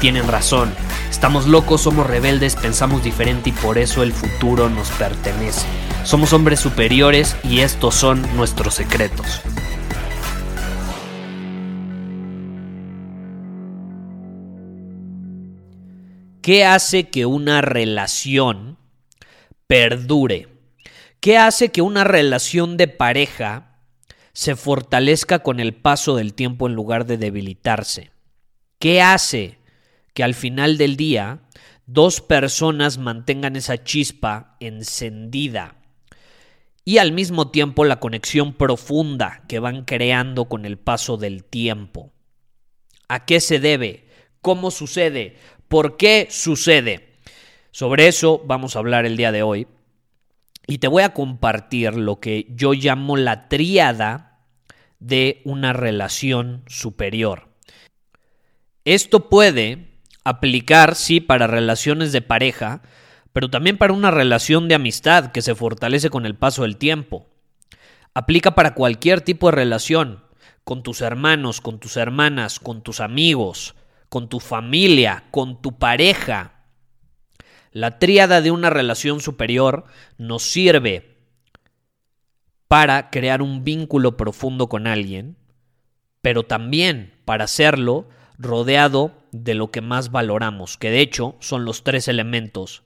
tienen razón. Estamos locos, somos rebeldes, pensamos diferente y por eso el futuro nos pertenece. Somos hombres superiores y estos son nuestros secretos. ¿Qué hace que una relación perdure? ¿Qué hace que una relación de pareja se fortalezca con el paso del tiempo en lugar de debilitarse? ¿Qué hace que al final del día dos personas mantengan esa chispa encendida y al mismo tiempo la conexión profunda que van creando con el paso del tiempo? ¿A qué se debe? ¿Cómo sucede? ¿Por qué sucede? Sobre eso vamos a hablar el día de hoy. Y te voy a compartir lo que yo llamo la tríada de una relación superior. Esto puede aplicar, sí, para relaciones de pareja, pero también para una relación de amistad que se fortalece con el paso del tiempo. Aplica para cualquier tipo de relación, con tus hermanos, con tus hermanas, con tus amigos, con tu familia, con tu pareja. La tríada de una relación superior nos sirve para crear un vínculo profundo con alguien, pero también para hacerlo rodeado de lo que más valoramos, que de hecho son los tres elementos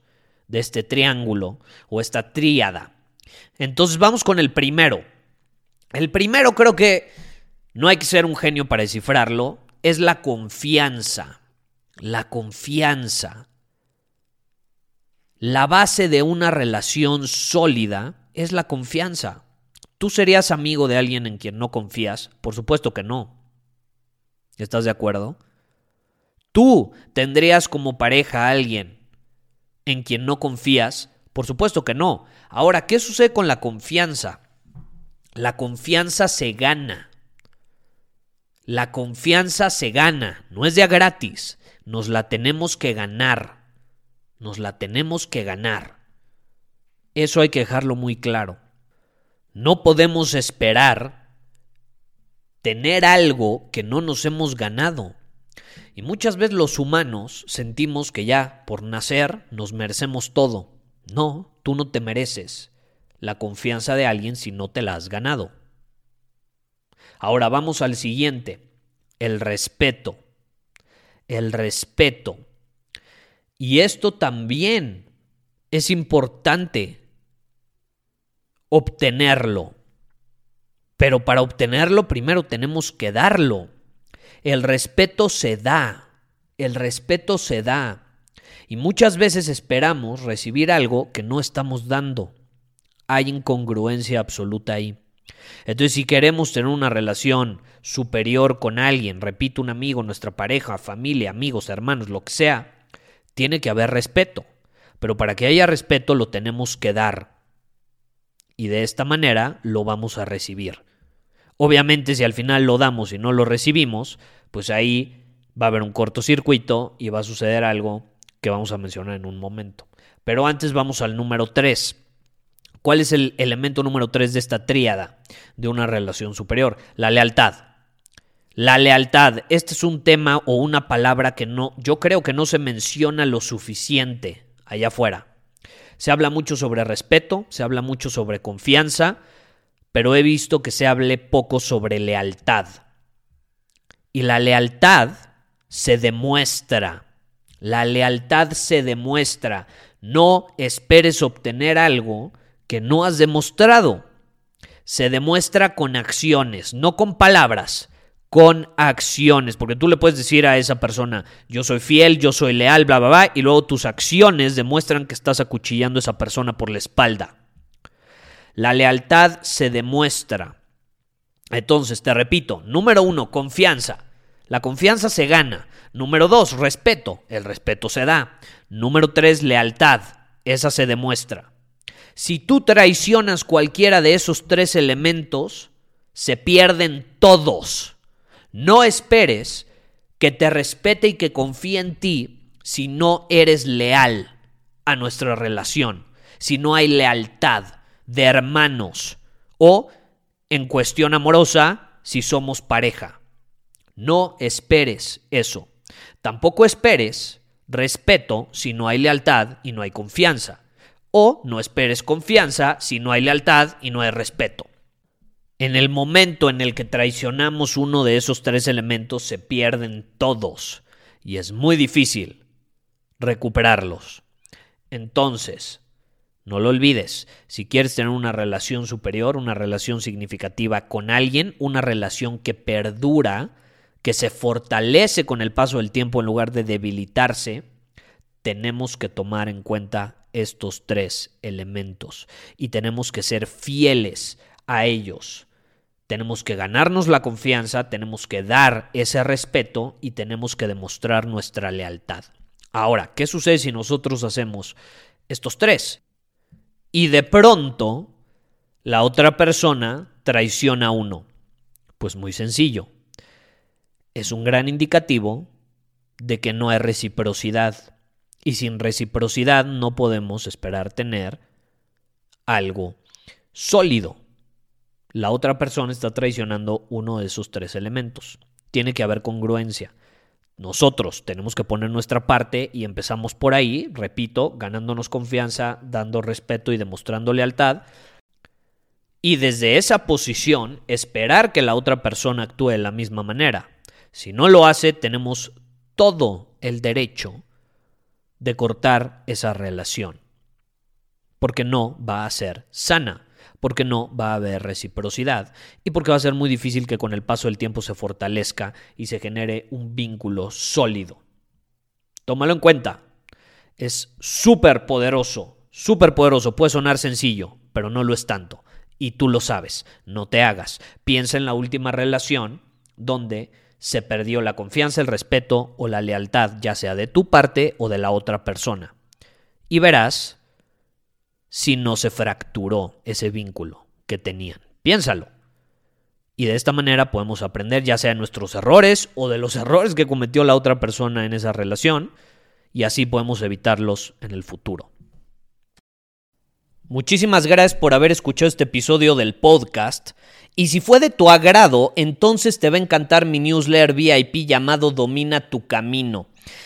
de este triángulo o esta tríada. Entonces vamos con el primero. El primero creo que no hay que ser un genio para descifrarlo, es la confianza. La confianza. La base de una relación sólida es la confianza. ¿Tú serías amigo de alguien en quien no confías? Por supuesto que no. ¿Estás de acuerdo? ¿Tú tendrías como pareja a alguien en quien no confías? Por supuesto que no. Ahora, ¿qué sucede con la confianza? La confianza se gana. La confianza se gana, no es de gratis, nos la tenemos que ganar, nos la tenemos que ganar. Eso hay que dejarlo muy claro. No podemos esperar tener algo que no nos hemos ganado. Y muchas veces los humanos sentimos que ya por nacer nos merecemos todo. No, tú no te mereces la confianza de alguien si no te la has ganado. Ahora vamos al siguiente, el respeto. El respeto. Y esto también es importante obtenerlo. Pero para obtenerlo primero tenemos que darlo. El respeto se da. El respeto se da. Y muchas veces esperamos recibir algo que no estamos dando. Hay incongruencia absoluta ahí. Entonces, si queremos tener una relación superior con alguien, repito, un amigo, nuestra pareja, familia, amigos, hermanos, lo que sea, tiene que haber respeto. Pero para que haya respeto lo tenemos que dar. Y de esta manera lo vamos a recibir. Obviamente, si al final lo damos y no lo recibimos, pues ahí va a haber un cortocircuito y va a suceder algo que vamos a mencionar en un momento. Pero antes vamos al número 3. ¿Cuál es el elemento número 3 de esta tríada de una relación superior? La lealtad. La lealtad, este es un tema o una palabra que no, yo creo que no se menciona lo suficiente allá afuera. Se habla mucho sobre respeto, se habla mucho sobre confianza, pero he visto que se hable poco sobre lealtad. Y la lealtad se demuestra. La lealtad se demuestra. No esperes obtener algo que no has demostrado. Se demuestra con acciones, no con palabras, con acciones, porque tú le puedes decir a esa persona, yo soy fiel, yo soy leal, bla, bla, bla, y luego tus acciones demuestran que estás acuchillando a esa persona por la espalda. La lealtad se demuestra. Entonces, te repito, número uno, confianza. La confianza se gana. Número dos, respeto. El respeto se da. Número tres, lealtad. Esa se demuestra. Si tú traicionas cualquiera de esos tres elementos, se pierden todos. No esperes que te respete y que confíe en ti si no eres leal a nuestra relación, si no hay lealtad de hermanos o, en cuestión amorosa, si somos pareja. No esperes eso. Tampoco esperes respeto si no hay lealtad y no hay confianza. O no esperes confianza si no hay lealtad y no hay respeto. En el momento en el que traicionamos uno de esos tres elementos se pierden todos y es muy difícil recuperarlos. Entonces, no lo olvides, si quieres tener una relación superior, una relación significativa con alguien, una relación que perdura, que se fortalece con el paso del tiempo en lugar de debilitarse, tenemos que tomar en cuenta estos tres elementos y tenemos que ser fieles a ellos. Tenemos que ganarnos la confianza, tenemos que dar ese respeto y tenemos que demostrar nuestra lealtad. Ahora, ¿qué sucede si nosotros hacemos estos tres? Y de pronto la otra persona traiciona a uno. Pues muy sencillo. Es un gran indicativo de que no hay reciprocidad. Y sin reciprocidad no podemos esperar tener algo sólido la otra persona está traicionando uno de esos tres elementos. Tiene que haber congruencia. Nosotros tenemos que poner nuestra parte y empezamos por ahí, repito, ganándonos confianza, dando respeto y demostrando lealtad. Y desde esa posición esperar que la otra persona actúe de la misma manera. Si no lo hace, tenemos todo el derecho de cortar esa relación. Porque no va a ser sana porque no va a haber reciprocidad y porque va a ser muy difícil que con el paso del tiempo se fortalezca y se genere un vínculo sólido. Tómalo en cuenta. Es súper poderoso, súper poderoso. Puede sonar sencillo, pero no lo es tanto. Y tú lo sabes. No te hagas. Piensa en la última relación donde se perdió la confianza, el respeto o la lealtad, ya sea de tu parte o de la otra persona. Y verás si no se fracturó ese vínculo que tenían. Piénsalo. Y de esta manera podemos aprender ya sea de nuestros errores o de los errores que cometió la otra persona en esa relación y así podemos evitarlos en el futuro. Muchísimas gracias por haber escuchado este episodio del podcast. Y si fue de tu agrado, entonces te va a encantar mi newsletter VIP llamado Domina tu Camino.